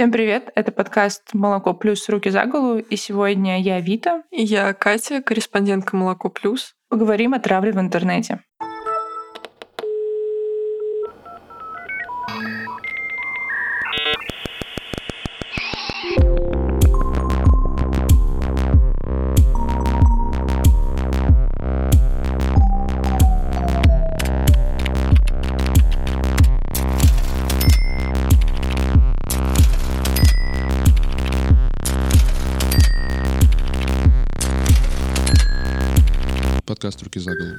Всем привет! Это подкаст «Молоко плюс. Руки за голову». И сегодня я Вита. И я Катя, корреспондентка «Молоко плюс». Поговорим о травле в интернете. Подкаст «Руки за голову».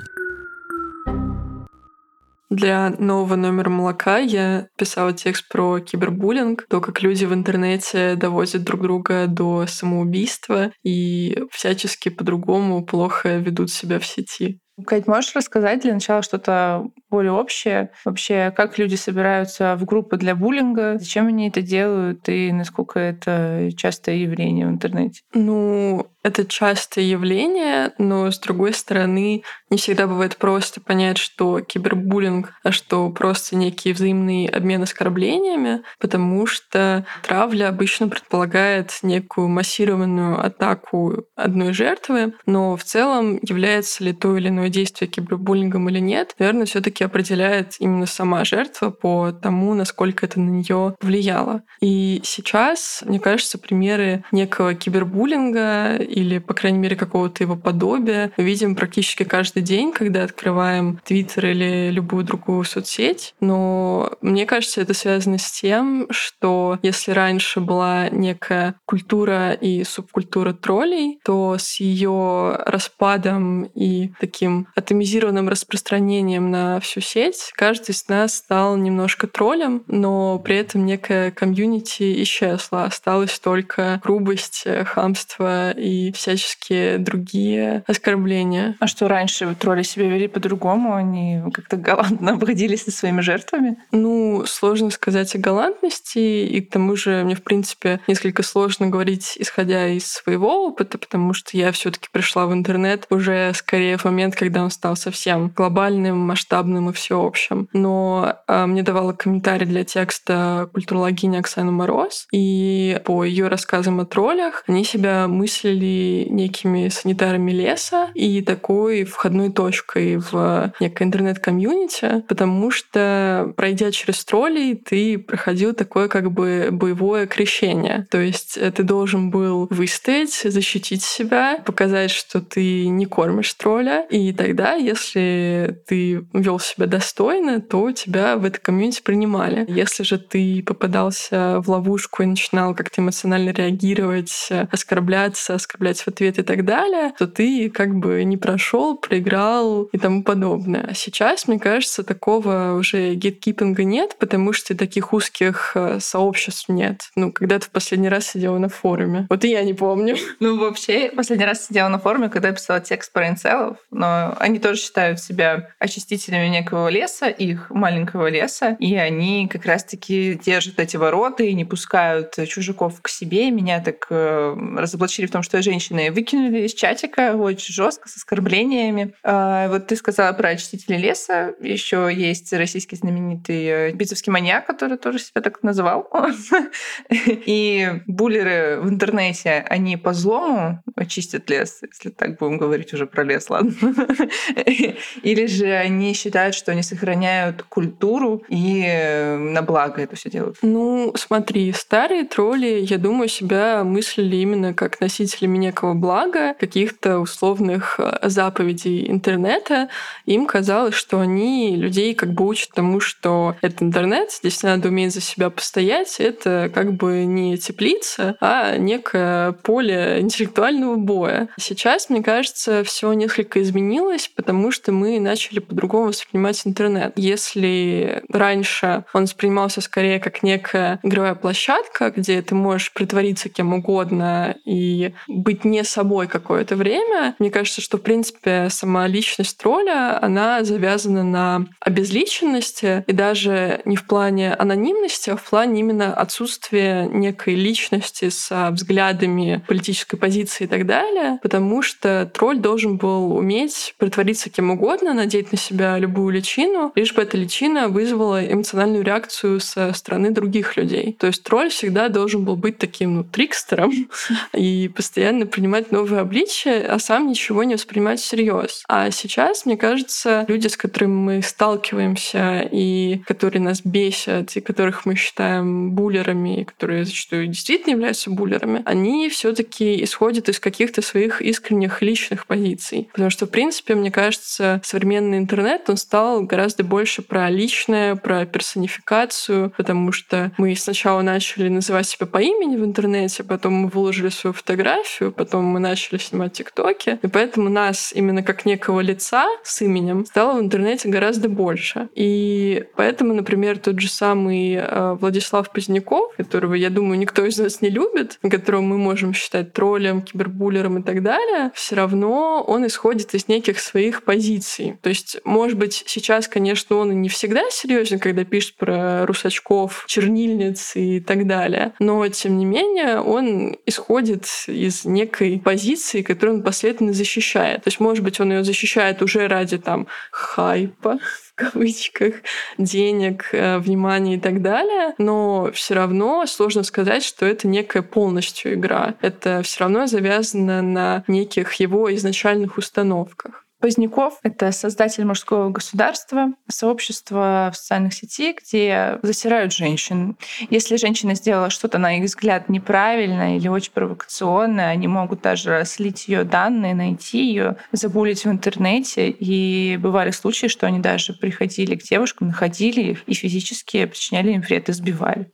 Для нового номера молока я писала текст про кибербуллинг, то, как люди в интернете доводят друг друга до самоубийства и всячески по-другому плохо ведут себя в сети. Кать, можешь рассказать для начала что-то более общее? Вообще, как люди собираются в группы для буллинга? Зачем они это делают? И насколько это частое явление в интернете? Ну, это частое явление, но с другой стороны, не всегда бывает просто понять, что кибербуллинг, а что просто некий взаимный обмен оскорблениями, потому что травля обычно предполагает некую массированную атаку одной жертвы, но в целом является ли то или иное действие кибербуллингом или нет, наверное, все таки определяет именно сама жертва по тому, насколько это на нее влияло. И сейчас, мне кажется, примеры некого кибербуллинга или, по крайней мере, какого-то его подобия мы видим практически каждый день, когда открываем Твиттер или любую другую соцсеть. Но мне кажется, это связано с тем, что если раньше была некая культура и субкультура троллей, то с ее распадом и таким атомизированным распространением на всю сеть каждый из нас стал немножко троллем, но при этом некая комьюнити исчезла. Осталась только грубость, хамство и всяческие другие оскорбления. А что раньше тролли себя вели по-другому? Они как-то галантно обходились со своими жертвами? Ну, сложно сказать о галантности, и к тому же мне, в принципе, несколько сложно говорить, исходя из своего опыта, потому что я все таки пришла в интернет уже скорее в момент, когда он стал совсем глобальным, масштабным и всеобщим. Но а, мне давала комментарий для текста культурологиня Оксана Мороз, и по ее рассказам о троллях они себя мыслили некими санитарами леса и такой входной точкой в некое интернет-комьюнити, потому что, пройдя через троллей, ты проходил такое как бы боевое крещение. То есть э, ты должен был выстоять, защитить себя, показать, что ты не кормишь тролля, и тогда, если ты вел себя достойно, то тебя в это комьюнити принимали. Если же ты попадался в ловушку и начинал как-то эмоционально реагировать, оскорбляться, оскорблять в ответ и так далее, то ты как бы не прошел, проиграл и тому подобное. А сейчас, мне кажется, такого уже гейткипинга нет, потому что таких узких э, сообществ нет. Ну, когда ты в последний раз сидела на форуме? Вот и я не помню. Ну, вообще, последний раз сидела на форуме, когда я писала текст про инцелов, но они тоже считают себя очистителями некого леса, их маленького леса, и они как раз-таки держат эти ворота и не пускают чужаков к себе. Меня так э, разоблачили в том, что я женщины выкинули из чатика очень жестко с оскорблениями. А, вот ты сказала про очистителей леса. Еще есть российский знаменитый э, битовский маньяк, который тоже себя так называл. И буллеры в интернете, они по злому очистят лес, если так будем говорить уже про лес, ладно. Или же они считают, что они сохраняют культуру и э, на благо это все делают. Ну, смотри, старые тролли, я думаю, себя мыслили именно как носители некого блага, каких-то условных э, заповедей интернета, им казалось, что они людей как бы учат тому, что это интернет, здесь надо уметь за себя постоять, это как бы не теплица, а некое поле интеллектуального боя. Сейчас, мне кажется, все несколько изменилось, потому что мы начали по-другому воспринимать интернет. Если раньше он воспринимался скорее как некая игровая площадка, где ты можешь притвориться кем угодно и быть не собой какое-то время. Мне кажется, что, в принципе, сама личность тролля, она завязана на обезличенности, и даже не в плане анонимности, а в плане именно отсутствия некой личности с взглядами политической позиции и так далее, потому что тролль должен был уметь может притвориться кем угодно, надеть на себя любую личину, лишь бы эта личина вызвала эмоциональную реакцию со стороны других людей. То есть тролль всегда должен был быть таким ну, трикстером и постоянно принимать новые обличия, а сам ничего не воспринимать всерьез. А сейчас, мне кажется, люди, с которыми мы сталкиваемся и которые нас бесят, и которых мы считаем буллерами, и которые зачастую действительно являются буллерами, они все таки исходят из каких-то своих искренних личных позиций. Потому что, в принципе, мне кажется, современный интернет, он стал гораздо больше про личное, про персонификацию, потому что мы сначала начали называть себя по имени в интернете, потом мы выложили свою фотографию, потом мы начали снимать тиктоки, и поэтому нас именно как некого лица с именем стало в интернете гораздо больше. И поэтому, например, тот же самый э, Владислав Поздняков, которого, я думаю, никто из нас не любит, которого мы можем считать троллем, кибербуллером и так далее, все равно он исходит из неких своих позиций. То есть, может быть, сейчас, конечно, он и не всегда серьезен, когда пишет про русачков, чернильниц и так далее, но, тем не менее, он исходит из некой позиции, которую он последовательно защищает. То есть, может быть, он ее защищает уже ради там хайпа, кавычках, денег, э, внимания и так далее, но все равно сложно сказать, что это некая полностью игра. Это все равно завязано на неких его изначальных установках. Поздняков — это создатель мужского государства, сообщества в социальных сетях, где засирают женщин. Если женщина сделала что-то, на их взгляд, неправильно или очень провокационное, они могут даже слить ее данные, найти ее, забулить в интернете. И бывали случаи, что они даже приходили к девушкам, находили их и физически причиняли им вред, избивали.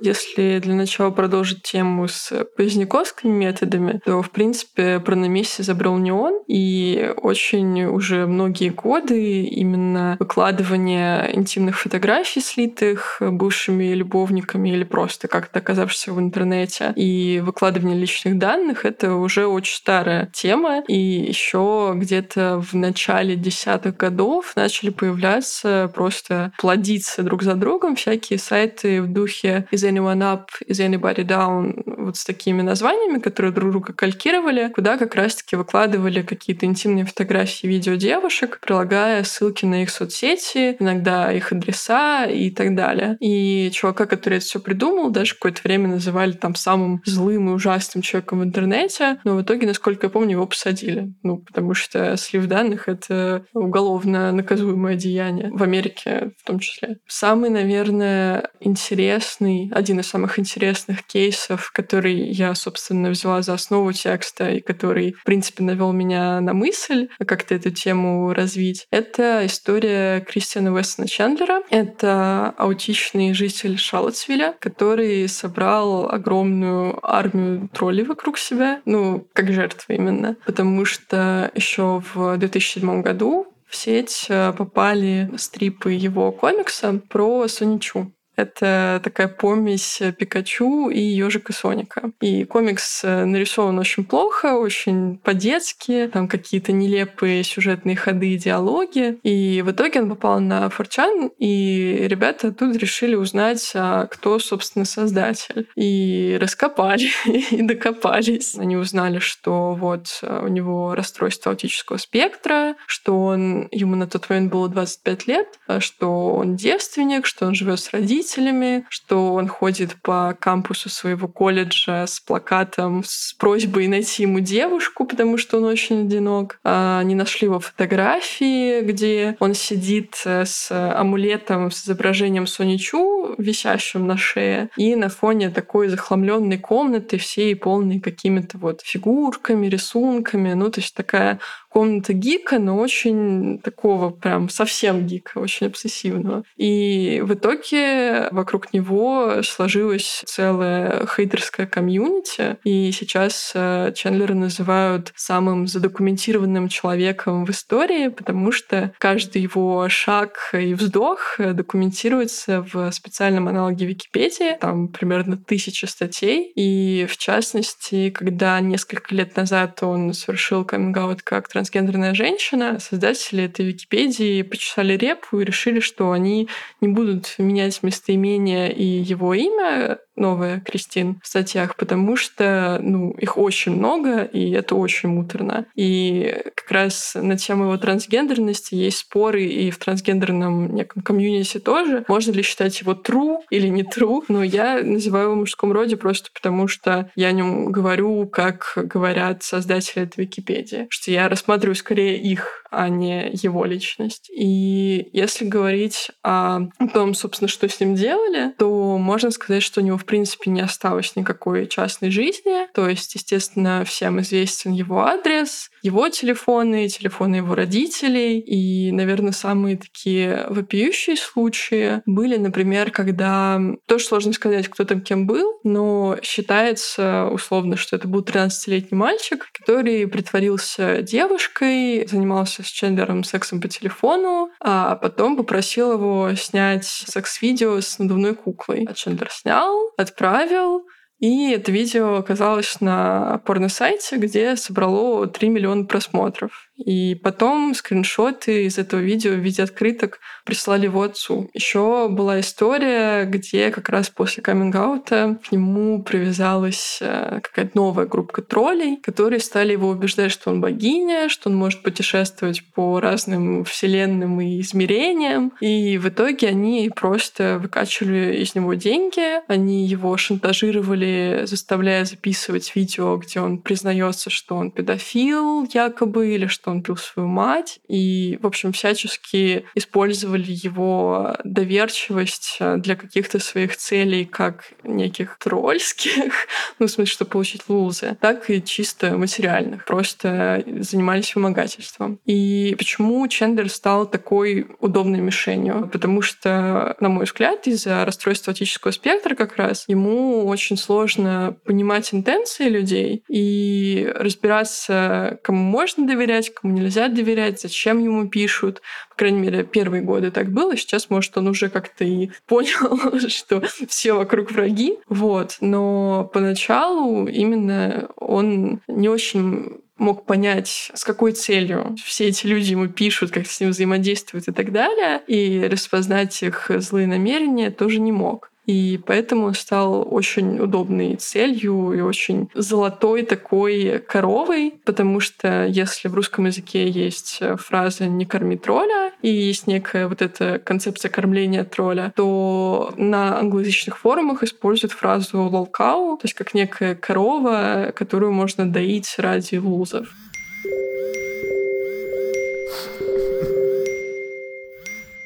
Если для начала продолжить тему с поздняковскими методами, то, в принципе, про на месте забрал не он, и очень уже многие годы именно выкладывание интимных фотографий, слитых бывшими любовниками или просто как-то оказавшихся в интернете, и выкладывание личных данных — это уже очень старая тема, и еще где-то в начале десятых годов начали появляться просто плодиться друг за другом всякие сайты в духе из anyone up, is anybody down, вот с такими названиями, которые друг друга калькировали, куда как раз-таки выкладывали какие-то интимные фотографии, видео девушек, прилагая ссылки на их соцсети, иногда их адреса и так далее. И чувака, который это все придумал, даже какое-то время называли там самым злым и ужасным человеком в интернете, но в итоге, насколько я помню, его посадили. Ну, потому что слив данных — это уголовно наказуемое деяние в Америке в том числе. Самый, наверное, интересный, один из самых интересных кейсов, который я, собственно, взяла за основу текста и который, в принципе, навел меня на мысль как-то эту тему развить, это история Кристиана Уэстона Чендлера. Это аутичный житель Шалотсвилля, который собрал огромную армию троллей вокруг себя, ну, как жертвы именно, потому что еще в 2007 году в сеть э, попали стрипы его комикса про Соничу. Это такая помесь Пикачу и ежика Соника. И комикс э, нарисован очень плохо, очень по-детски, там какие-то нелепые сюжетные ходы и диалоги. И в итоге он попал на Форчан, и ребята тут решили узнать, а кто, собственно, создатель. И раскопали, и докопались. Они узнали, что вот э, у него расстройство аутического спектра, что он, ему на тот момент было 25 лет, а что он девственник, что он живет с родителями, родителями, что он ходит по кампусу своего колледжа с плакатом с просьбой найти ему девушку, потому что он очень одинок. А, они нашли его фотографии, где он сидит э, с амулетом с изображением Соничу, висящим на шее, и на фоне такой захламленной комнаты, всей полной какими-то вот фигурками, рисунками. Ну, то есть такая комната гика, но очень такого прям совсем гика, очень обсессивного. И в итоге вокруг него сложилась целая хейтерская комьюнити, и сейчас э, Чендлера называют самым задокументированным человеком в истории, потому что каждый его шаг и вздох документируется в специальном аналоге Википедии, там примерно тысяча статей, и в частности, когда несколько лет назад он совершил каминг как трансгендерная женщина, создатели этой Википедии почесали репу и решили, что они не будут менять местоимение и его имя, новая Кристин в статьях, потому что, ну, их очень много, и это очень муторно. И как раз на тему его трансгендерности есть споры и в трансгендерном неком комьюнити тоже. Можно ли считать его true или не true? Но я называю его в мужском роде просто потому, что я о нем говорю, как говорят создатели этой Википедии. Что я рассматриваю скорее их, а не его личность. И если говорить о том, собственно, что с ним делали, то можно сказать, что у него, в принципе, не осталось никакой частной жизни. То есть, естественно, всем известен его адрес, его телефоны, телефоны его родителей. И, наверное, самые такие вопиющие случаи были, например, когда тоже сложно сказать, кто там кем был, но считается условно, что это был 13-летний мальчик, который притворился девушкой, занимался с Чендлером сексом по телефону, а потом попросил его снять секс-видео с надувной куклой. А Чендлер снял, отправил, и это видео оказалось на порно-сайте, где собрало 3 миллиона просмотров. И потом скриншоты из этого видео в виде открыток прислали его отцу. Еще была история, где как раз после каминг-аута к нему привязалась э, какая-то новая группа троллей, которые стали его убеждать, что он богиня, что он может путешествовать по разным вселенным и измерениям. И в итоге они просто выкачивали из него деньги, они его шантажировали, заставляя записывать видео, где он признается, что он педофил якобы, или что он пил свою мать, и, в общем, всячески использовали его доверчивость э, для каких-то своих целей, как неких тролльских, ну, в смысле, чтобы получить лузы, так и чисто материальных. Просто занимались вымогательством. И почему Чендер стал такой удобной мишенью? Потому что, на мой взгляд, из-за расстройства аутического спектра как раз ему очень сложно понимать интенции людей и разбираться, кому можно доверять, кому нельзя доверять, зачем ему пишут. По крайней мере, первые годы так было. Сейчас, может, он уже как-то и понял, что все вокруг враги. Вот. Но поначалу именно он не очень мог понять, с какой целью все эти люди ему пишут, как с ним взаимодействуют и так далее, и распознать их злые намерения тоже не мог. И поэтому он стал очень удобной целью и очень золотой такой коровой, потому что если в русском языке есть фраза «не корми тролля» и есть некая вот эта концепция кормления тролля, то на англоязычных форумах используют фразу «лолкау», то есть как некая корова, которую можно доить ради лузов.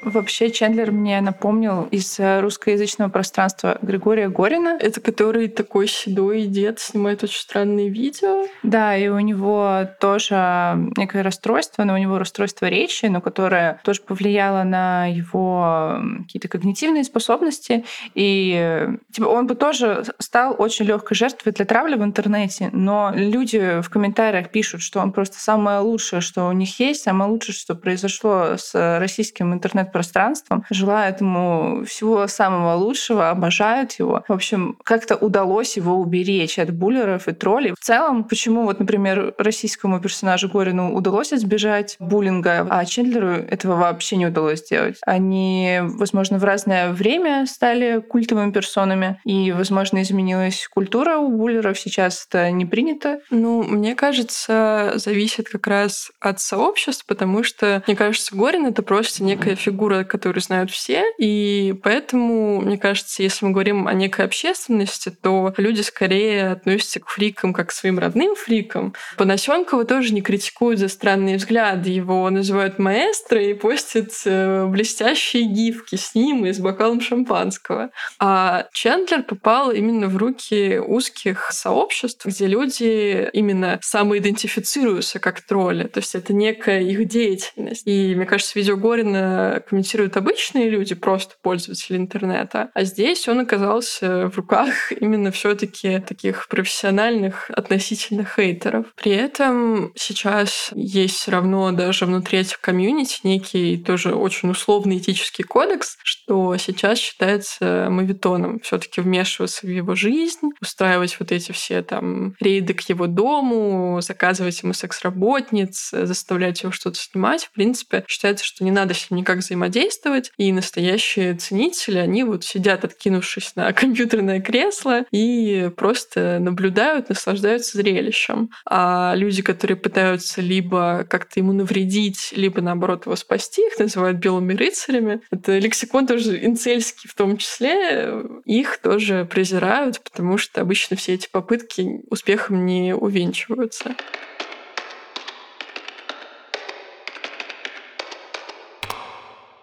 Вообще Чендлер мне напомнил из э, русскоязычного пространства Григория Горина. Это который такой седой дед снимает очень странные видео. Да, и у него тоже некое расстройство, но у него расстройство речи, но которое тоже повлияло на его какие-то когнитивные способности. И типа, он бы тоже стал очень легкой жертвой для травли в интернете, но люди в комментариях пишут, что он просто самое лучшее, что у них есть, самое лучшее, что произошло с российским интернет пространством, желают ему всего самого лучшего, обожают его. В общем, как-то удалось его уберечь от буллеров и троллей. В целом, почему вот, например, российскому персонажу Горину удалось избежать буллинга, а Чендлеру этого вообще не удалось сделать. Они, возможно, в разное время стали культовыми персонами, и, возможно, изменилась культура у буллеров. Сейчас это не принято. Ну, мне кажется, зависит как раз от сообществ, потому что, мне кажется, Горин — это просто некая фигура фигура, которую знают все, и поэтому, мне кажется, если мы говорим о некой общественности, то люди скорее относятся к фрикам как к своим родным фрикам. Панасенкова тоже не критикуют за странные взгляды, его называют маэстро и постят э, блестящие гифки с ним и с бокалом шампанского. А Чендлер попал именно в руки узких сообществ, где люди именно самоидентифицируются как тролли. То есть это некая их деятельность. И мне кажется, видео Горина комментируют обычные люди, просто пользователи интернета. А здесь он оказался в руках именно все таки таких профессиональных относительно хейтеров. При этом сейчас есть все равно даже внутри этих комьюнити некий тоже очень условный этический кодекс, что сейчас считается мавитоном все таки вмешиваться в его жизнь, устраивать вот эти все там рейды к его дому, заказывать ему секс-работниц, заставлять его что-то снимать. В принципе, считается, что не надо с ним никак взаимодействовать, взаимодействовать. И настоящие ценители, они вот сидят, откинувшись на компьютерное кресло и просто наблюдают, наслаждаются зрелищем. А люди, которые пытаются либо как-то ему навредить, либо наоборот его спасти, их называют белыми рыцарями. Это лексикон тоже инцельский в том числе. Их тоже презирают, потому что обычно все эти попытки успехом не увенчиваются.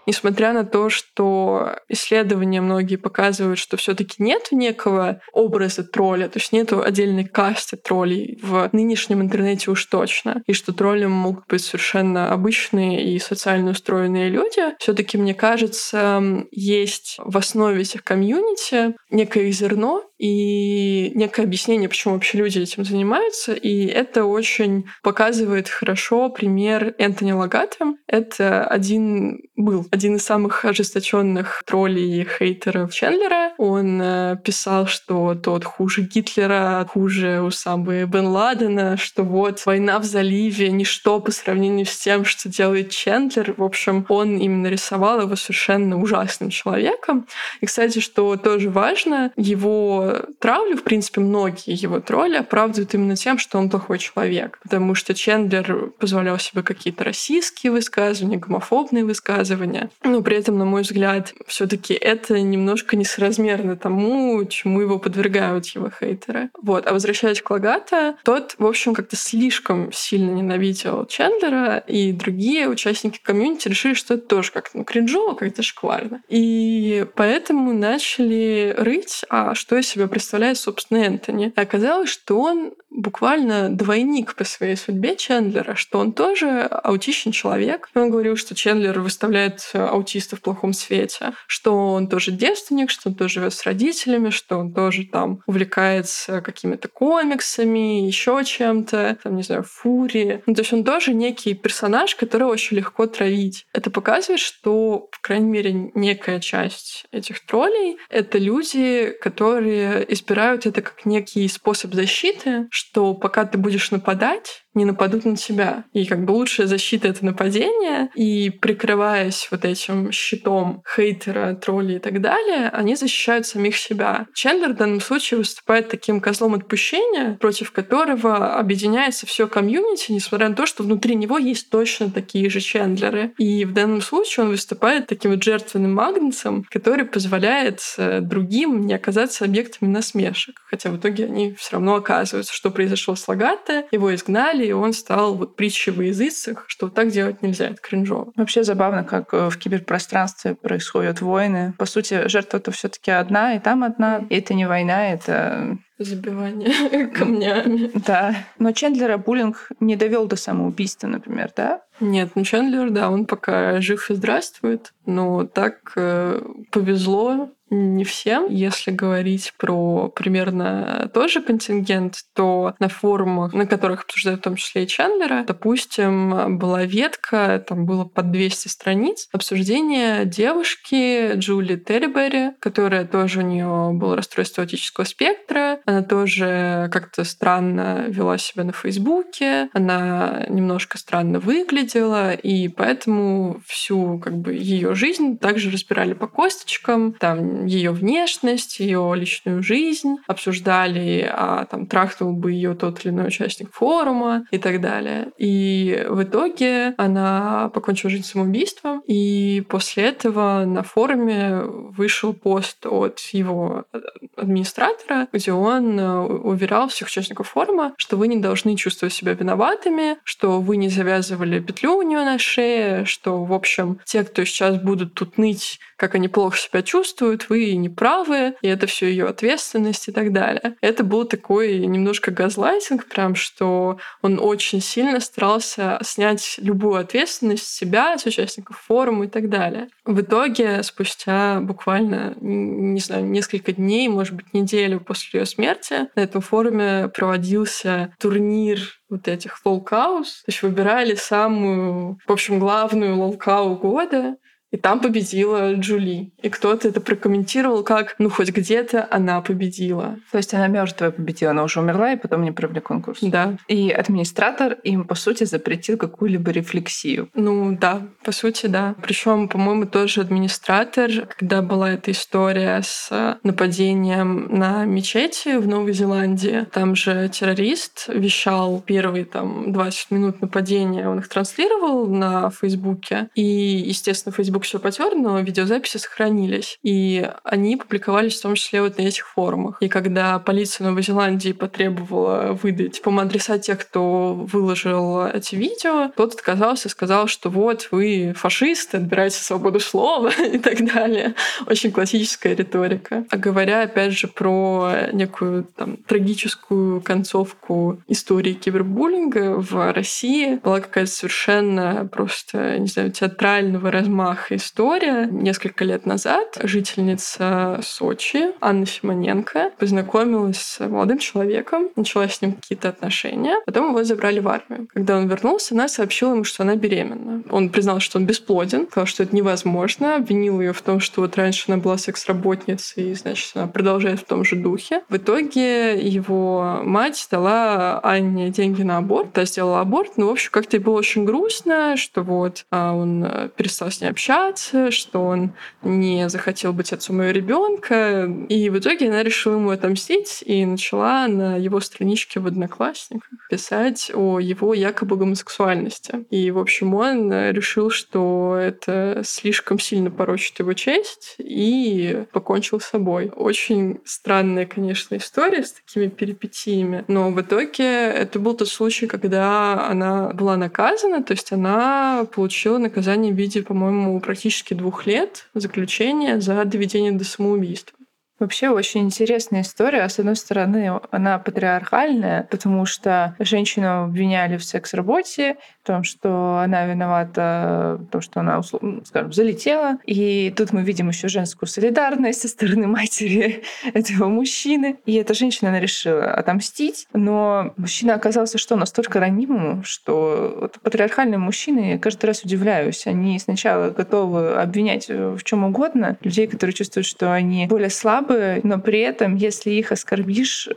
Несмотря на то, что исследования многие показывают, что все таки нет некого образа тролля, то есть нет отдельной касты троллей в нынешнем интернете уж точно, и что троллем могут быть совершенно обычные и социально устроенные люди, все таки мне кажется, есть в основе этих комьюнити некое зерно и некое объяснение, почему вообще люди этим занимаются. И это очень показывает хорошо пример Энтони Лагата. Это один был один из самых ожесточенных троллей и хейтеров Чендлера. Он э, писал, что тот хуже Гитлера, хуже Усамы Бен Ладена, что вот война в заливе — ничто по сравнению с тем, что делает Чендлер. В общем, он именно рисовал его совершенно ужасным человеком. И, кстати, что тоже важно, его травлю, в принципе, многие его тролли оправдывают именно тем, что он плохой человек. Потому что Чендлер позволял себе какие-то российские высказывания, гомофобные высказывания. Но при этом, на мой взгляд, все таки это немножко несоразмерно тому, чему его подвергают его хейтеры. Вот. А возвращаясь к Лагата, тот, в общем, как-то слишком сильно ненавидел Чендлера, и другие участники комьюнити решили, что это тоже как-то ну, кринжово, как-то шкварно. И поэтому начали рыть, а что из себя представляет, собственно, Энтони. И оказалось, что он буквально двойник по своей судьбе Чендлера, что он тоже аутичный человек. Он говорил, что Чендлер выставляет аутиста в плохом свете, что он тоже девственник, что он тоже живет с родителями, что он тоже там увлекается какими-то комиксами, еще чем-то, там, не знаю, фури. Ну, то есть он тоже некий персонаж, которого очень легко травить. Это показывает, что, по крайней мере, некая часть этих троллей — это люди, которые избирают это как некий способ защиты, что пока ты будешь нападать, не нападут на тебя. И как бы лучшая защита — это нападение. И прикрываясь вот этим щитом хейтера, тролли и так далее, они защищают самих себя. Чендлер в данном случае выступает таким козлом отпущения, против которого объединяется все комьюнити, несмотря на то, что внутри него есть точно такие же Чендлеры. И в данном случае он выступает таким вот жертвенным магнитом, который позволяет э, другим не оказаться объектами насмешек. Хотя в итоге они все равно оказываются, что произошло с Лагатте, его изгнали, далее, и он стал вот притчей во языцах, что так делать нельзя, это кринжово. Вообще забавно, как э, в киберпространстве происходят войны. По сути, жертва-то все таки одна, и там одна. И это не война, это забивание камнями. Да. Но Чендлера буллинг не довел до самоубийства, например, да? Нет, ну Чендлер, да, он пока жив и здравствует. Но так э, повезло не всем. Если говорить про примерно тот же контингент, то на форумах, на которых обсуждают в том числе и Чендлера, допустим, была ветка, там было под 200 страниц, обсуждение девушки Джули Терриберри, которая тоже у нее было расстройство аутического спектра. Она тоже как-то странно вела себя на Фейсбуке, она немножко странно выглядела, и поэтому всю как бы ее жизнь также разбирали по косточкам. Там ее внешность, ее личную жизнь, обсуждали, а там трахнул бы ее тот или иной участник форума и так далее. И в итоге она покончила жизнь самоубийством, и после этого на форуме вышел пост от его администратора, где он э, уверял всех участников форума, что вы не должны чувствовать себя виноватыми, что вы не завязывали петлю у нее на шее, что, в общем, те, кто сейчас будут тут ныть, как они плохо себя чувствуют, вы не правы, и это все ее ответственность и так далее. Это был такой немножко газлайтинг, прям что он очень сильно старался снять любую ответственность с себя, с участников форума и так далее. В итоге, спустя буквально, не знаю, несколько дней, может быть, неделю после ее смерти, на этом форуме проводился турнир вот этих lolcows. То есть выбирали самую, в общем, главную lolcow года. И там победила Джули. И кто-то это прокомментировал как, ну, хоть где-то она победила. То есть она мертвая победила, она уже умерла, и потом не провели конкурс. Да. И администратор им, по сути, запретил какую-либо рефлексию. Ну, да, по сути, да. Причем, по-моему, тоже администратор, когда была эта история с нападением на мечети в Новой Зеландии, там же террорист вещал первые там 20 минут нападения, он их транслировал на Фейсбуке. И, естественно, Фейсбук все потер, но видеозаписи сохранились. И они публиковались в том числе вот на этих форумах. И когда полиция Новой Зеландии потребовала выдать, по адреса тех, кто выложил эти видео, тот отказался, сказал, что вот вы фашисты, отбираете свободу слова и так далее. Очень классическая риторика. А говоря, опять же, про некую там, трагическую концовку истории кибербуллинга в России, была какая-то совершенно просто, не знаю, театрального размаха история. Несколько лет назад жительница Сочи Анна Симоненко познакомилась с молодым человеком, начала с ним какие-то отношения, потом его забрали в армию. Когда он вернулся, она сообщила ему, что она беременна. Он признал, что он бесплоден, сказал, что это невозможно, обвинил ее в том, что вот раньше она была секс-работницей, и, значит, она продолжает в том же духе. В итоге его мать дала Анне деньги на аборт, та сделала аборт, но, в общем, как-то ей было очень грустно, что вот а он э, перестал с ней общаться, что он не захотел быть отцом ее ребенка. И в итоге она решила ему отомстить и начала на его страничке в Одноклассниках писать о его якобы гомосексуальности. И, в общем, он решил, что это слишком сильно порочит его честь и покончил с собой. Очень странная, конечно, история с такими перипетиями, но в итоге это был тот случай, когда она была наказана, то есть она получила наказание в виде, по-моему, практически двух лет заключения за доведение до самоубийства. Вообще очень интересная история. С одной стороны, она патриархальная, потому что женщину обвиняли в секс-работе, в том, что она виновата в том, что она, скажем, залетела. И тут мы видим еще женскую солидарность со стороны матери этого мужчины. И эта женщина, она решила отомстить. Но мужчина оказался что настолько ранимым, что вот патриархальные мужчины, я каждый раз удивляюсь. Они сначала готовы обвинять в чем угодно людей, которые чувствуют, что они более слабы, слабые, но при этом, если их оскорбишь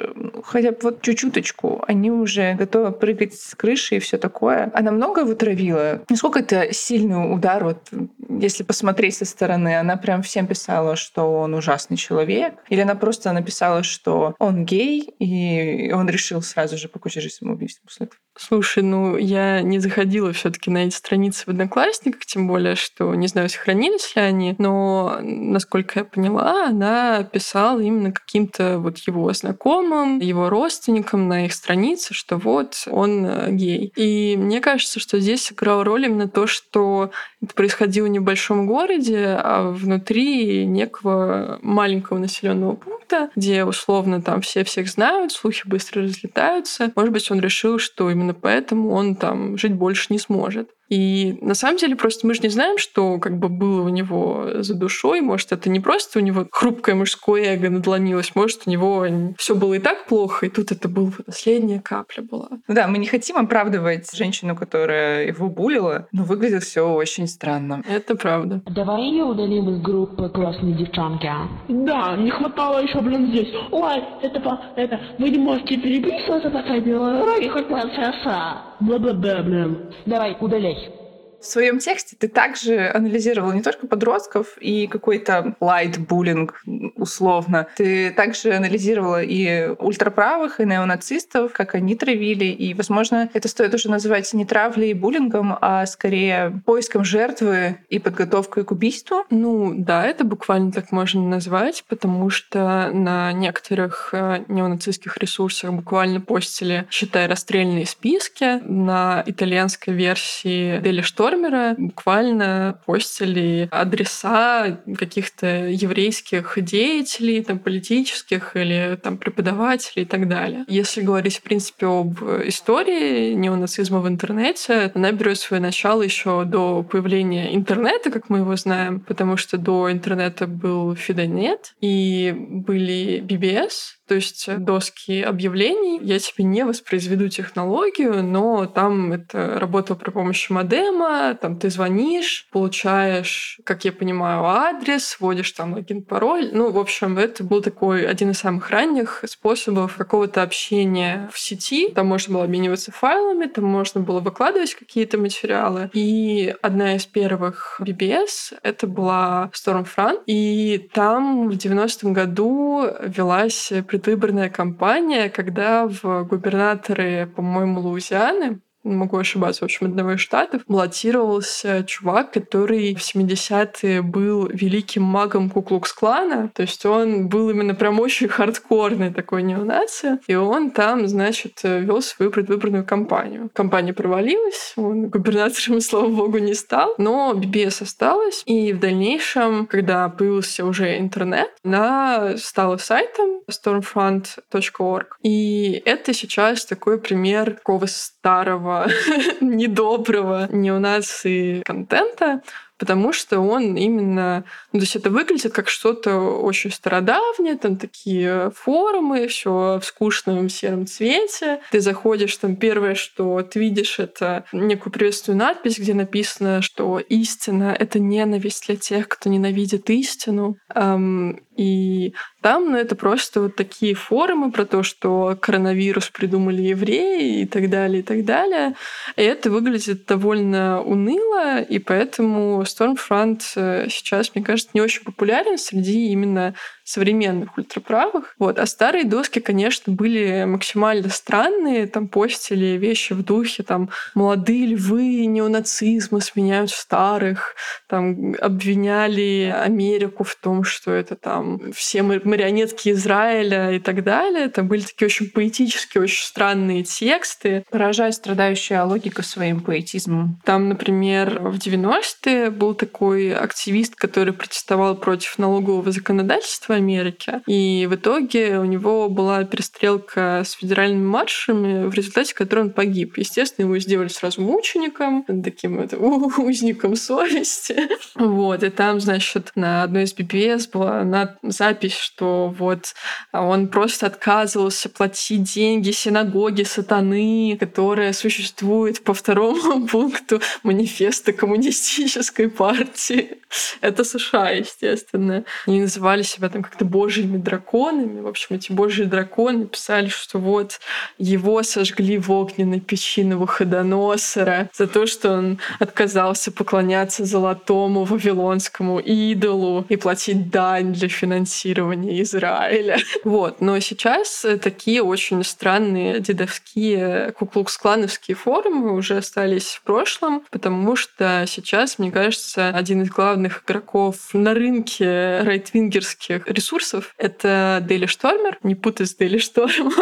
хотя бы вот чуть-чуточку, они уже готовы прыгать с крыши и все такое. Она много вытравила. Насколько это сильный удар, вот если посмотреть со стороны, она прям всем писала, что он ужасный человек, или она просто написала, что он гей, и он решил сразу же покончить жизнь самоубийством после этого. Слушай, ну я не заходила все-таки на эти страницы в Одноклассниках, тем более, что не знаю, сохранились ли они, но, насколько я поняла, она писала именно каким-то вот его знакомым, его родственникам на их странице, что вот он э, гей. И мне кажется, что здесь сыграла роль именно то, что это происходило в небольшом городе, а внутри некого маленького населенного пункта, где условно там все всех знают, слухи быстро разлетаются. Может быть, он решил, что именно поэтому он там жить больше не сможет. И на самом деле просто мы же не знаем, что как бы было у него за душой. Может, это не просто у него хрупкое мужское эго надломилось, может, у него все было и так плохо, и тут это была последняя капля была. Ну да, мы не хотим оправдывать женщину, которая его булила, но выглядит все очень странно. Это правда. Давай ее удалим из группы классные девчонки. А? Да, не хватало еще, блин, здесь. Ой, это, это, вы не можете переписываться по сайберологии, хоть процесса. Бла-бла-бла, блин. Давай, удаляй. В своем тексте ты также анализировал не только подростков и какой-то лайт-буллинг условно. Ты также анализировала и ультраправых, и неонацистов, как они травили. И, возможно, это стоит уже называть не травлей и буллингом, а скорее поиском жертвы и подготовкой к убийству. Ну да, это буквально так можно назвать, потому что на некоторых э, неонацистских ресурсах буквально постили, считай, расстрельные списки. На итальянской версии Дели Шторм Вармера буквально постили адреса каких-то еврейских деятелей, там, политических или там, преподавателей и так далее. Если говорить, в принципе, об истории неонацизма в интернете, она берет свое начало еще до появления интернета, как мы его знаем, потому что до интернета был Фидонет и были BBS, то есть доски объявлений. Я тебе не воспроизведу технологию, но там это работало при помощи модема, там ты звонишь, получаешь, как я понимаю, адрес, вводишь там логин, пароль. Ну, в общем, это был такой один из самых ранних способов какого-то общения в сети. Там можно было обмениваться файлами, там можно было выкладывать какие-то материалы. И одна из первых BBS — это была Stormfront. И там в 90-м году велась предвыборная кампания, когда в губернаторы, по-моему, Луизианы могу ошибаться, в общем, одного из штатов, баллотировался чувак, который в 70-е был великим магом Куклукс-клана. То есть он был именно прям очень хардкорный такой неонация. И он там, значит, вел свою предвыборную кампанию. Кампания провалилась, он губернатором, слава богу, не стал, но BBS осталась. И в дальнейшем, когда появился уже интернет, она стала сайтом stormfront.org. И это сейчас такой пример такого старого недоброго неонации контента, потому что он именно... Ну, то есть это выглядит как что-то очень стародавнее, там такие форумы, все в скучном сером цвете. Ты заходишь, там первое, что ты видишь, это некую приветственную надпись, где написано, что истина — это ненависть для тех, кто ненавидит истину. И там, ну, это просто вот такие форумы про то, что коронавирус придумали евреи и так далее, и так далее. И это выглядит довольно уныло, и поэтому Stormfront э, сейчас, мне кажется, не очень популярен среди именно современных ультраправых. Вот. А старые доски, конечно, были максимально странные. Там постили вещи в духе, там, молодые львы неонацизма сменяют старых. Там обвиняли Америку в том, что это там все марионетки Израиля и так далее. Это были такие очень поэтические, очень странные тексты. Поражает страдающая логика своим поэтизмом. Там, например, в 90-е был такой активист, который протестовал против налогового законодательства Америке. И в итоге у него была перестрелка с федеральными маршами, в результате которой он погиб. Естественно, его сделали сразу мучеником, таким это, узником совести. Вот. И там, значит, на одной из BBS была запись, что вот он просто отказывался платить деньги синагоге сатаны, которая существует по второму пункту манифеста коммунистической партии. Это США, естественно. Они называли себя там как-то божьими драконами. В общем, эти божьи драконы писали, что вот его сожгли в огненной печи Навуходоносора за то, что он отказался поклоняться золотому вавилонскому идолу и платить дань для финансирования Израиля. Вот. Но сейчас такие очень странные дедовские куклукс-клановские форумы уже остались в прошлом, потому что сейчас, мне кажется, один из главных игроков на рынке райтвингерских ресурсов. Это Daily Stormer, не путать с Daily Storm.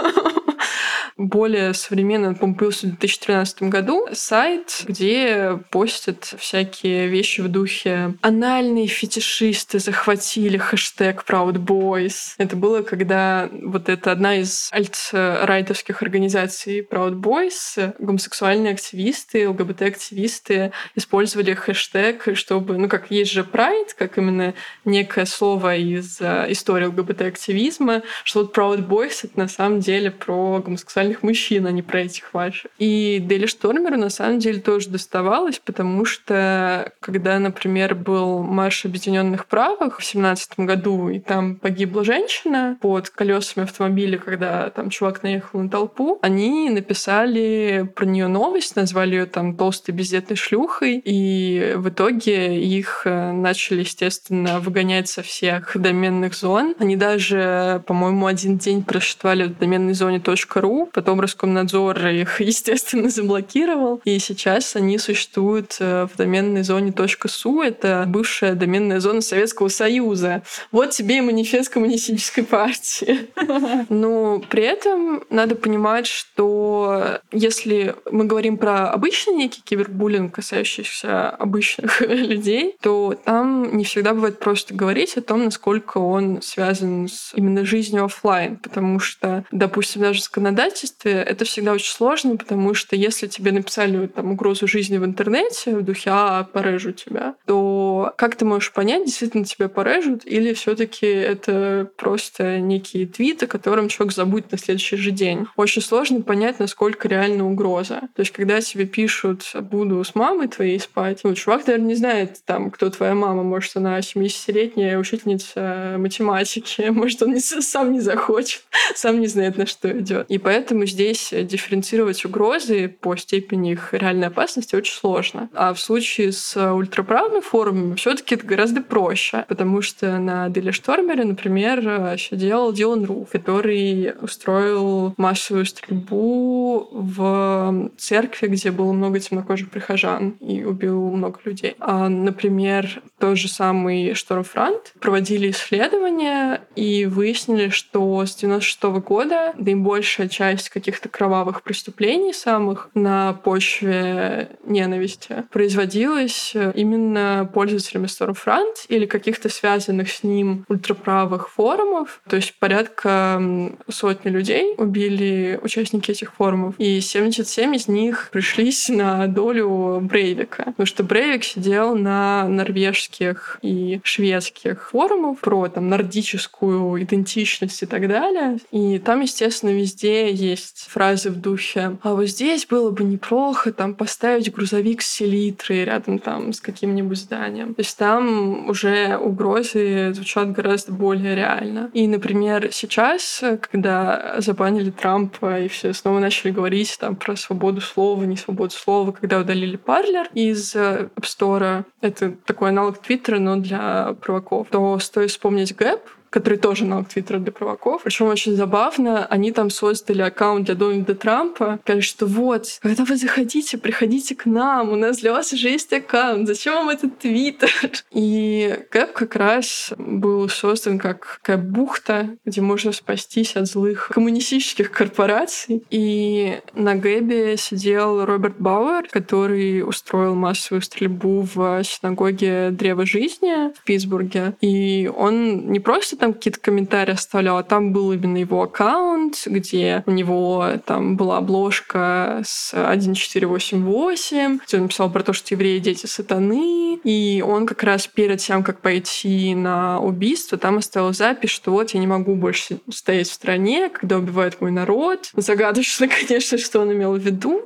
Более современный, он, по-моему, появился в 2013 году, сайт, где постят всякие вещи в духе «Анальные фетишисты захватили хэштег Proud Boys». Это было, когда вот это одна из альт-райтовских организаций Proud Boys, гомосексуальные активисты, ЛГБТ-активисты использовали хэштег, чтобы, ну, как есть же Pride, как именно некое слово из э, истории ЛГБТ-активизма, что вот Proud Boys — это на самом деле про гомосексуальных нормальных мужчин, а не про этих ваших. И Дели Штормеру на самом деле тоже доставалось, потому что когда, например, был марш объединенных правых в семнадцатом году, и там погибла женщина под колесами автомобиля, когда там чувак наехал на толпу, они написали про нее новость, назвали ее там толстой бездетной шлюхой, и в итоге их э, начали, естественно, выгонять со всех доменных зон. Они даже, по-моему, один день просчитывали в доменной зоне .ru, Потом Роскомнадзор их, естественно, заблокировал. И сейчас они существуют э, в доменной зоне .су. Это бывшая доменная зона Советского Союза. Вот тебе и манифест коммунистической партии. Но при этом надо понимать, что если мы говорим про обычный некий кибербуллинг, касающийся обычных людей, то там не всегда бывает просто говорить о том, насколько он связан с именно жизнью офлайн, потому что, допустим, даже законодатель законодательстве, это всегда очень сложно, потому что если тебе написали там угрозу жизни в интернете, в духе «а, порежу тебя», то как ты можешь понять, действительно тебя порежут, или все таки это просто некие твиты, которым человек забудет на следующий же день. Очень сложно понять, насколько реально угроза. То есть, когда тебе пишут «буду с мамой твоей спать», ну, чувак, наверное, не знает, там, кто твоя мама. Может, она 70-летняя учительница математики. Может, он не, сам не захочет, сам не знает, на что идет. И поэтому здесь дифференцировать угрозы по степени их реальной опасности очень сложно. А в случае с ультраправыми форумами все таки это гораздо проще, потому что на Деле Штормере, например, сидел Дилан Руф, который устроил массовую стрельбу в церкви, где было много темнокожих прихожан и убил много людей. А, например, тот же самый Штормфронт проводили исследования и выяснили, что с 96 -го года наибольшая часть каких-то кровавых преступлений самых на почве ненависти производилась именно пользователями Stormfront или каких-то связанных с ним ультраправых форумов. То есть порядка сотни людей убили участники этих форумов. И 77 из них пришлись на долю Брейвика. Потому что Брейвик сидел на норвежских и шведских форумах про там нордическую идентичность и так далее. И там, естественно, везде есть фразы в духе «А вот здесь было бы неплохо там поставить грузовик с селитрой рядом там с каким-нибудь зданием». То есть там уже угрозы звучат гораздо более реально. И, например, сейчас, когда забанили Трампа и все снова начали говорить там про свободу слова, не свободу слова, когда удалили Парлер из э, App Store, это такой аналог Твиттера, но для провоков, то стоит вспомнить Гэп, который тоже на Твиттера для провоков. Причем очень забавно, они там создали аккаунт для Дональда Трампа. Говорят, что вот, когда вы заходите, приходите к нам, у нас для вас уже есть аккаунт, зачем вам этот Твиттер? И Кэп как раз был создан как такая бухта, где можно спастись от злых коммунистических корпораций. И на Гэбе сидел Роберт Бауэр, который устроил массовую стрельбу в синагоге Древа Жизни в Питтсбурге. И он не просто там какие-то комментарии оставлял, а там был именно его аккаунт, где у него там была обложка с 1488, где он писал про то, что евреи — дети сатаны, и он как раз перед тем, как пойти на убийство, там оставил запись, что вот я не могу больше стоять в стране, когда убивают мой народ. Загадочно, конечно, что он имел в виду,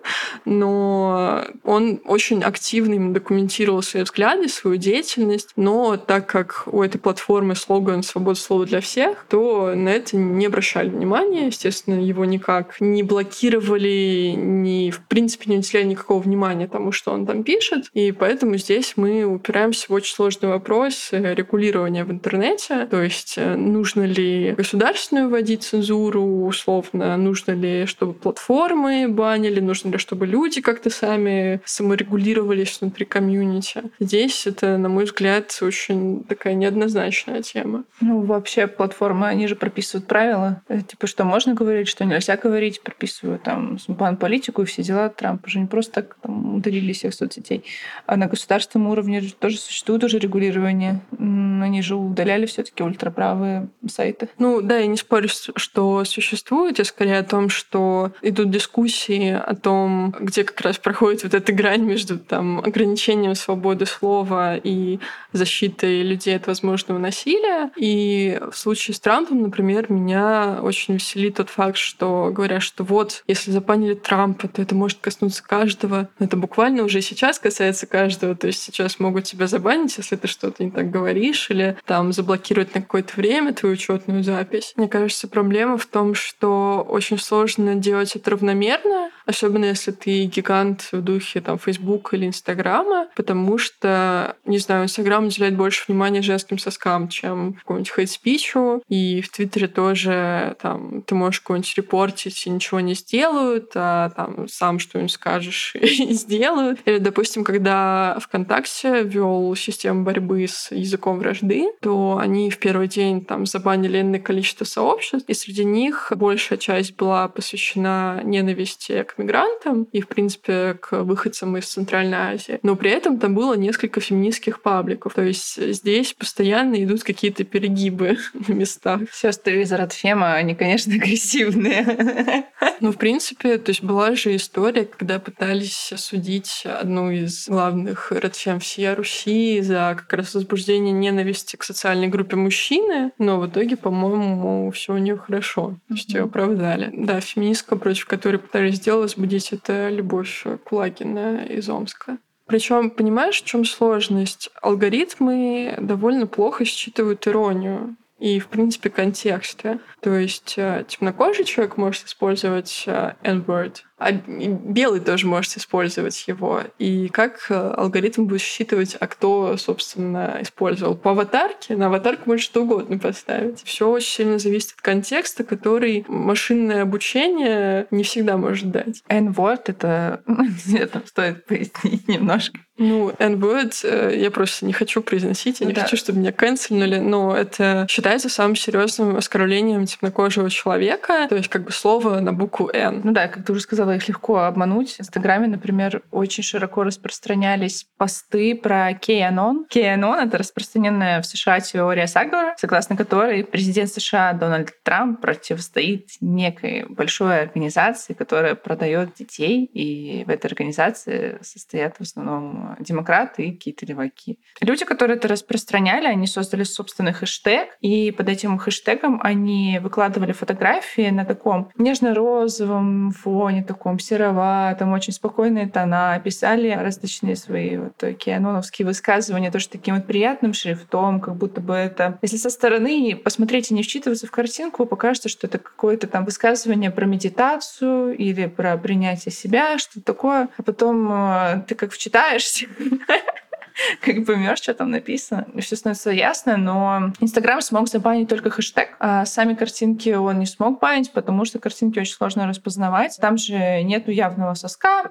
но он очень активно документировал свои взгляды, свою деятельность, но так как у этой платформы слоган «Свобода слово для всех, то на это не обращали внимания. Естественно, его никак не блокировали, ни, в принципе, не уделяли никакого внимания тому, что он там пишет. И поэтому здесь мы упираемся в очень сложный вопрос регулирования в интернете. То есть, э, нужно ли государственную вводить цензуру, условно, нужно ли, чтобы платформы банили, нужно ли, чтобы люди как-то сами саморегулировались внутри комьюнити. Здесь это, на мой взгляд, очень такая неоднозначная тема. Ну, вообще платформы, они же прописывают правила, э, типа, что можно говорить, что нельзя говорить, прописывают там план политику и все дела. Трамп уже не просто так там, удалили всех соцсетей. А на государственном уровне тоже существует уже регулирование. Они же удаляли все таки ультраправые сайты. Ну да, я не спорю, что существует. Я скорее о том, что идут дискуссии о том, где как раз проходит вот эта грань между там, ограничением свободы слова и защитой людей от возможного насилия. И в случае с Трампом, например, меня очень веселит тот факт, что говорят, что вот, если запанили Трампа, то это может коснуться каждого. Это буквально уже сейчас касается каждого. То есть сейчас могут тебя забанить, если ты что-то не так говоришь, или там заблокировать на какое-то время твою учетную запись. Мне кажется, проблема в том, что очень сложно делать это равномерно, особенно если ты гигант в духе там Facebook или Инстаграма, потому что, не знаю, Инстаграм уделяет больше внимания женским соскам, чем какому-нибудь хейт-спичу, и в Твиттере тоже там ты можешь какой-нибудь репортить и ничего не сделают, а там сам что-нибудь скажешь и сделают. Или, допустим, когда ВКонтакте вел систему борьбы с языком вражды, то они в первый день там забанили энное количество сообществ, и среди них большая часть была посвящена ненависти к мигрантам и, в принципе, к выходцам из Центральной Азии. Но при этом там было несколько феминистских пабликов. То есть здесь постоянно идут какие-то перегибы на местах. Сестры из Радфема, они, конечно, агрессивные. Ну, в принципе, то есть была же история, когда пытались осудить одну из главных Радфем всей Руси за как раз возбуждение ненависти к социальной группе мужчины, но в итоге, по-моему, все у нее хорошо. То есть ее оправдали. Да, феминистка, против которой пытались сделать, возбудить, это Любовь Кулагина из Омска. Причем, понимаешь, в чем сложность? Алгоритмы довольно плохо считывают иронию и, в принципе, контексты. То есть э, темнокожий человек может использовать э, N-word, а белый тоже может использовать его. И как э, алгоритм будет считывать, а кто, собственно, использовал. По аватарке, на аватарку можно что угодно поставить. Все очень сильно зависит от контекста, который машинное обучение не всегда может дать. N-word — это... Это стоит пояснить немножко. Ну, N-word э, я просто не хочу произносить, я не да. хочу, чтобы меня канцельнули, но это считается самым серьезным оскорблением темнокожего человека, то есть как бы слово на букву N. Ну да, как ты уже сказала, было их легко обмануть. В Инстаграме, например, очень широко распространялись посты про QAnon. QAnon — это распространенная в США теория заговора, согласно которой президент США Дональд Трамп противостоит некой большой организации, которая продает детей, и в этой организации состоят в основном демократы и какие-то леваки. Люди, которые это распространяли, они создали собственный хэштег, и под этим хэштегом они выкладывали фотографии на таком нежно-розовом фоне, сероватом, очень спокойные тона, писали различные свои вот кианоновские высказывания тоже таким вот приятным шрифтом, как будто бы это... Если со стороны посмотреть и не вчитываться в картинку, покажется, что это какое-то там высказывание про медитацию или про принятие себя, что-то такое. А потом э, ты как вчитаешься, как поймешь, что там написано, все становится ясно, но Инстаграм смог забанить только хэштег, а сами картинки он не смог банить, потому что картинки очень сложно распознавать. Там же нету явного соска.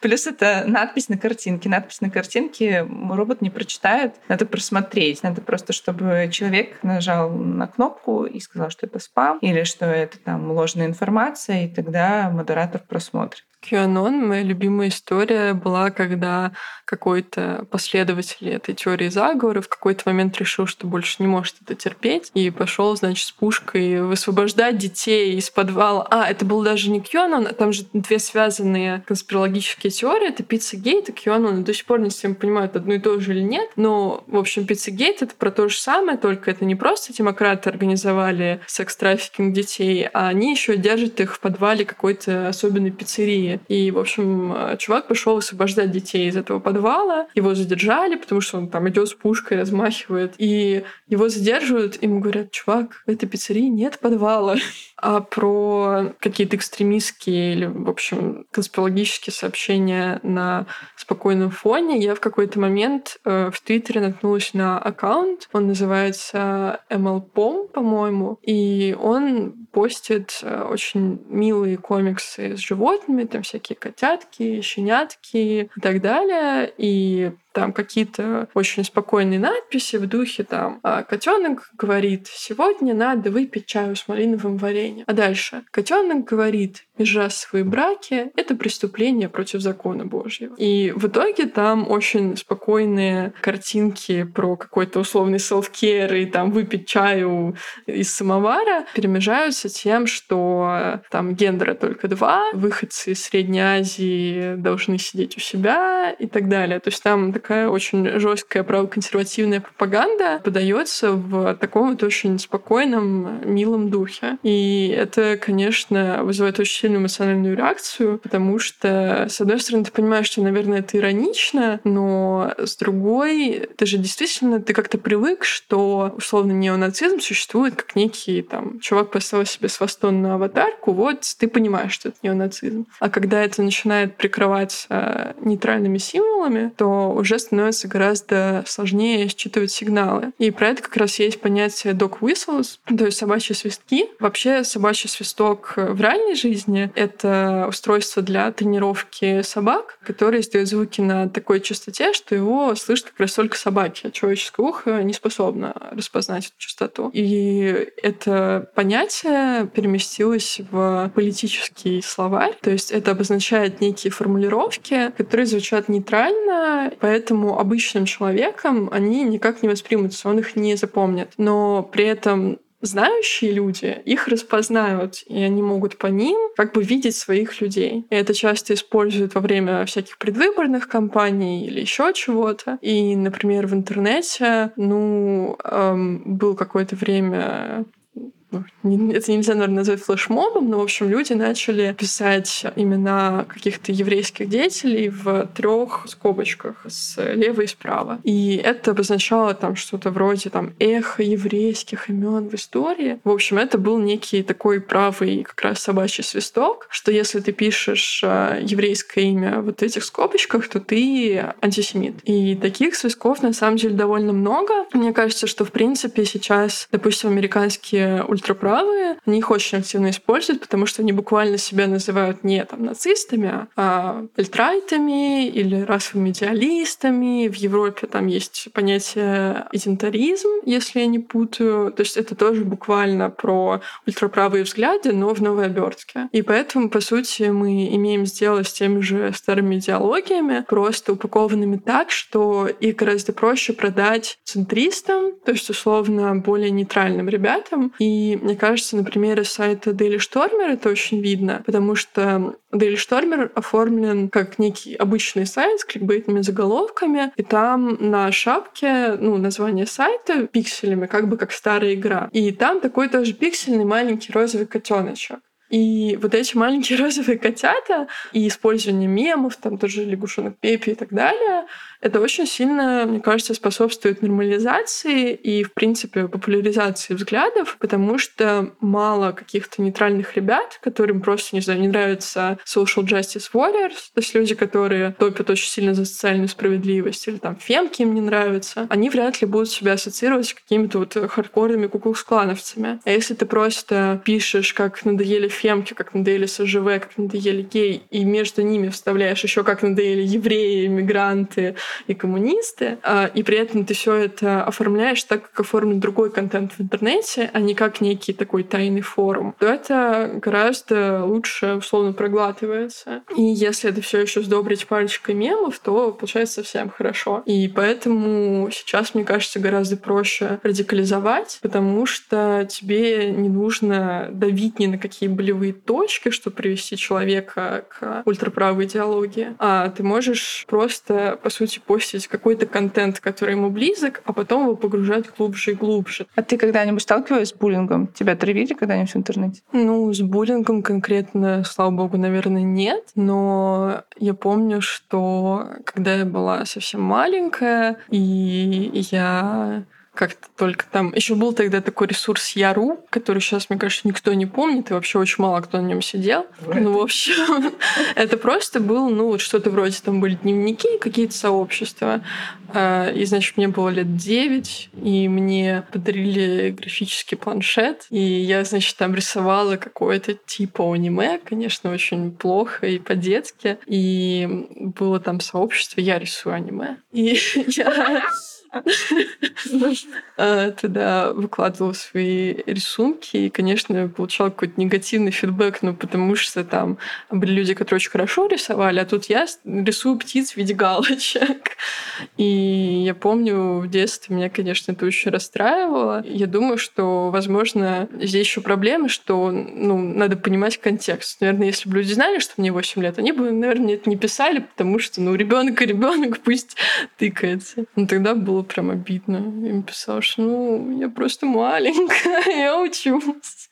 Плюс это надпись на картинке. Надпись на картинке робот не прочитает. Надо просмотреть. Надо просто, чтобы человек нажал на кнопку и сказал, что это спам или что это там ложная информация, и тогда модератор просмотрит. QAnon, моя любимая история была, когда какой-то последователь этой теории заговора в какой-то момент решил, что больше не может это терпеть, и пошел, значит, с пушкой высвобождать детей из подвала. А, это был даже не QAnon, а там же две связанные конспирологические теории. Это Пиццагейт и QAnon. До сих пор не всем понимают, одно и то же или нет. Но, в общем, Пиццагейт — это про то же самое, только это не просто демократы организовали секс-трафикинг детей, а они еще держат их в подвале какой-то особенной пиццерии. И, в общем, чувак пошел освобождать детей из этого подвала. Его задержали, потому что он там идет с пушкой, размахивает. И его задерживают, ему говорят, чувак, в этой пиццерии нет подвала. А про какие-то экстремистские или, в общем, конспирологические сообщения на спокойном фоне я в какой-то момент э, в Твиттере наткнулась на аккаунт. Он называется MLPOM, по-моему. И он постит э, очень милые комиксы с животными, там всякие котятки, щенятки и так далее. И там какие-то очень спокойные надписи в духе там «А, котенок говорит, сегодня надо выпить чаю с малиновым вареньем. А дальше котенок говорит, межрасовые браки — это преступление против закона Божьего. И в итоге там очень спокойные картинки про какой-то условный селф-кер и там выпить чаю из самовара перемежаются тем, что там гендера только два, выходцы из Средней Азии должны сидеть у себя и так далее. То есть там такая очень жесткая правоконсервативная пропаганда подается в таком вот очень спокойном, милом духе. И это, конечно, вызывает очень сильную эмоциональную реакцию, потому что, с одной стороны, ты понимаешь, что, наверное, это иронично, но с другой, ты же действительно, ты как-то привык, что условно неонацизм существует как некий там чувак поставил себе свастонную аватарку, вот ты понимаешь, что это неонацизм. А когда это начинает прикрываться нейтральными символами, то уже уже становится гораздо сложнее считывать сигналы. И про это как раз есть понятие dog whistles, то есть собачьи свистки. Вообще собачий свисток в ранней жизни — это устройство для тренировки собак, которое издает звуки на такой частоте, что его слышат как раз только собаки. Человеческое ухо не способно распознать эту частоту. И это понятие переместилось в политический словарь, то есть это обозначает некие формулировки, которые звучат нейтрально, поэтому обычным человеком они никак не воспримутся, он их не запомнит. Но при этом знающие люди их распознают, и они могут по ним как бы видеть своих людей. И это часто используют во время всяких предвыборных кампаний или еще чего-то. И, например, в интернете, ну, эм, был какое-то время ну, это нельзя, наверное, назвать флешмобом, но, в общем, люди начали писать имена каких-то еврейских деятелей в трех скобочках слева и справа. И это обозначало там что-то вроде там эхо еврейских имен в истории. В общем, это был некий такой правый как раз собачий свисток, что если ты пишешь э, еврейское имя в вот этих скобочках, то ты антисемит. И таких свистков на самом деле довольно много. Мне кажется, что в принципе сейчас, допустим, американские ультра ультраправые, они их очень активно используют, потому что они буквально себя называют не там нацистами, а альтрайтами или расовыми идеалистами. В Европе там есть понятие идентаризм, если я не путаю. То есть это тоже буквально про ультраправые взгляды, но в новой обертке. И поэтому, по сути, мы имеем сделать с теми же старыми идеологиями, просто упакованными так, что их гораздо проще продать центристам, то есть, условно, более нейтральным ребятам. И мне кажется, на примере сайта Daily Stormer это очень видно, потому что Daily Stormer оформлен как некий обычный сайт с кликбейтными заголовками, и там на шапке, ну, название сайта пикселями, как бы как старая игра. И там такой тоже пиксельный маленький розовый котеночек. И вот эти маленькие розовые котята и использование мемов, там тоже лягушонок Пепи и так далее, это очень сильно, мне кажется, способствует нормализации и, в принципе, популяризации взглядов, потому что мало каких-то нейтральных ребят, которым просто, не знаю, не нравится social justice warriors, то есть люди, которые топят очень сильно за социальную справедливость, или там фемки им не нравятся, они вряд ли будут себя ассоциировать с какими-то вот хардкорными куклукс-клановцами. А если ты просто пишешь, как надоели фемки, как надоели СЖВ, как надоели гей, и между ними вставляешь еще как надоели евреи, иммигранты, и коммунисты, а, и при этом ты все это оформляешь так, как оформлен другой контент в интернете, а не как некий такой тайный форум, то это гораздо лучше условно проглатывается. И если это все еще сдобрить парочкой мемов, то получается совсем хорошо. И поэтому сейчас, мне кажется, гораздо проще радикализовать, потому что тебе не нужно давить ни на какие болевые точки, чтобы привести человека к ультраправой идеологии, а ты можешь просто, по сути, постить какой-то контент, который ему близок, а потом его погружать глубже и глубже. А ты когда-нибудь сталкивалась с буллингом? Тебя травили когда-нибудь в интернете? Ну, с буллингом конкретно, слава богу, наверное, нет. Но я помню, что когда я была совсем маленькая, и я как-то только там. Еще был тогда такой ресурс Яру, который сейчас, мне кажется, никто не помнит, и вообще очень мало кто на нем сидел. Ну, в общем, это просто был, ну, вот что-то вроде там были дневники, какие-то сообщества. А, и, значит, мне было лет 9, и мне подарили графический планшет, и я, значит, там рисовала какое-то типа аниме, конечно, очень плохо и по-детски. И было там сообщество «Я рисую аниме». И я туда выкладывала свои рисунки, и, конечно, получала какой-то негативный фидбэк, ну, потому что там были люди, которые очень хорошо рисовали, а тут я рисую птиц в виде галочек. И я помню, в детстве меня, конечно, это очень расстраивало. Я думаю, что, возможно, здесь еще проблема, что ну, надо понимать контекст. Наверное, если бы люди знали, что мне 8 лет, они бы, наверное, это не писали, потому что, ну, ребенок и ребенок пусть тыкается. Но тогда было прям обидно. Им писал, что ну, я просто маленькая, я учусь.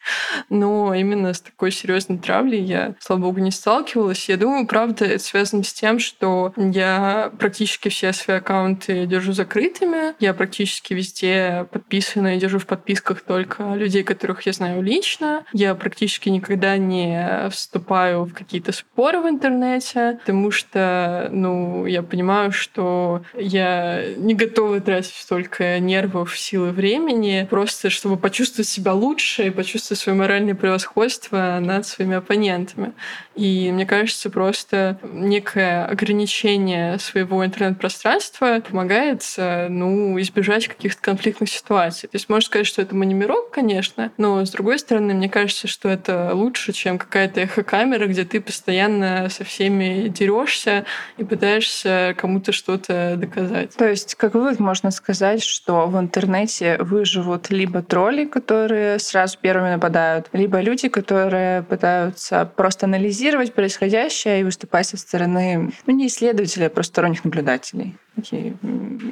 Но именно с такой серьезной травлей я, слава богу, не сталкивалась. Я думаю, правда, это связано с тем, что я практически все свои аккаунты держу закрытыми. Я практически везде подписана и держу в подписках только людей, которых я знаю лично. Я практически никогда не вступаю в какие-то споры в интернете, потому что, ну, я понимаю, что я не готова тратить столько нервов, силы, времени, просто чтобы почувствовать себя лучше и почувствовать свое моральное превосходство над своими оппонентами. И мне кажется, просто некое ограничение своего интернет-пространства помогает ну, избежать каких-то конфликтных ситуаций. То есть можно сказать, что это манимирок, конечно, но с другой стороны, мне кажется, что это лучше, чем какая-то эхокамера, где ты постоянно со всеми дерешься и пытаешься кому-то что-то доказать. То есть, как вывод можно сказать, что в интернете выживут либо тролли, которые сразу первыми нападают, либо люди, которые пытаются просто анализировать происходящее и выступать со стороны, ну, не исследователей, а просто сторонних наблюдателей такие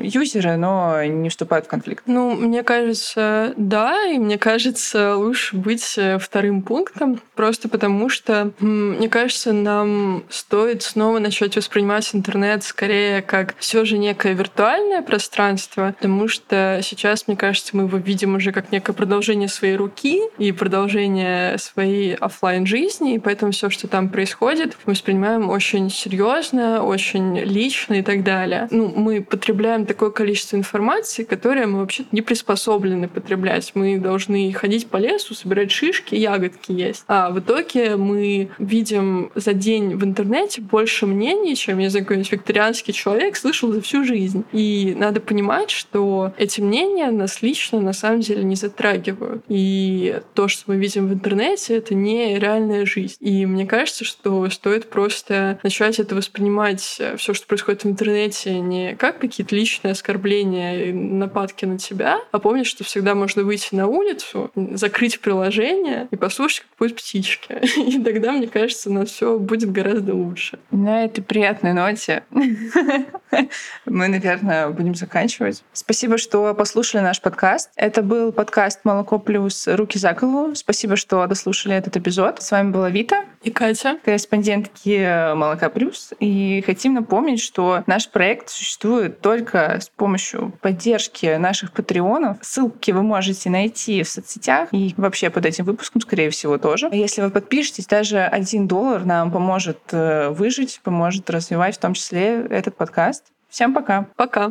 юзеры, но не вступают в конфликт. Ну, мне кажется, да, и мне кажется, лучше быть э, вторым пунктом, просто потому что, мне кажется, нам стоит снова начать воспринимать интернет скорее как все же некое виртуальное пространство, потому что сейчас, мне кажется, мы его видим уже как некое продолжение своей руки и продолжение своей офлайн жизни, и поэтому все, что там происходит, мы воспринимаем очень серьезно, очень лично и так далее. Ну, мы потребляем такое количество информации, которое мы вообще не приспособлены потреблять. Мы должны ходить по лесу, собирать шишки, ягодки есть. А в итоге мы видим за день в интернете больше мнений, чем, я знаю, какой-нибудь викторианский человек слышал за всю жизнь. И надо понимать, что эти мнения нас лично на самом деле не затрагивают. И то, что мы видим в интернете, это не реальная жизнь. И мне кажется, что стоит просто начать это воспринимать все, что происходит в интернете, не не как какие-то личные оскорбления и нападки на тебя, а помнить, что всегда можно выйти на улицу, закрыть приложение и послушать, как поют птички. И тогда, мне кажется, у нас все будет гораздо лучше. На этой приятной ноте мы, наверное, будем заканчивать. Спасибо, что послушали наш подкаст. Это был подкаст «Молоко плюс. Руки за голову». Спасибо, что дослушали этот эпизод. С вами была Вита. И Катя. Корреспондентки «Молока плюс». И хотим напомнить, что наш проект существует существует только с помощью поддержки наших патреонов. Ссылки вы можете найти в соцсетях и вообще под этим выпуском, скорее всего, тоже. Если вы подпишетесь, даже один доллар нам поможет э, выжить, поможет развивать в том числе этот подкаст. Всем пока. Пока.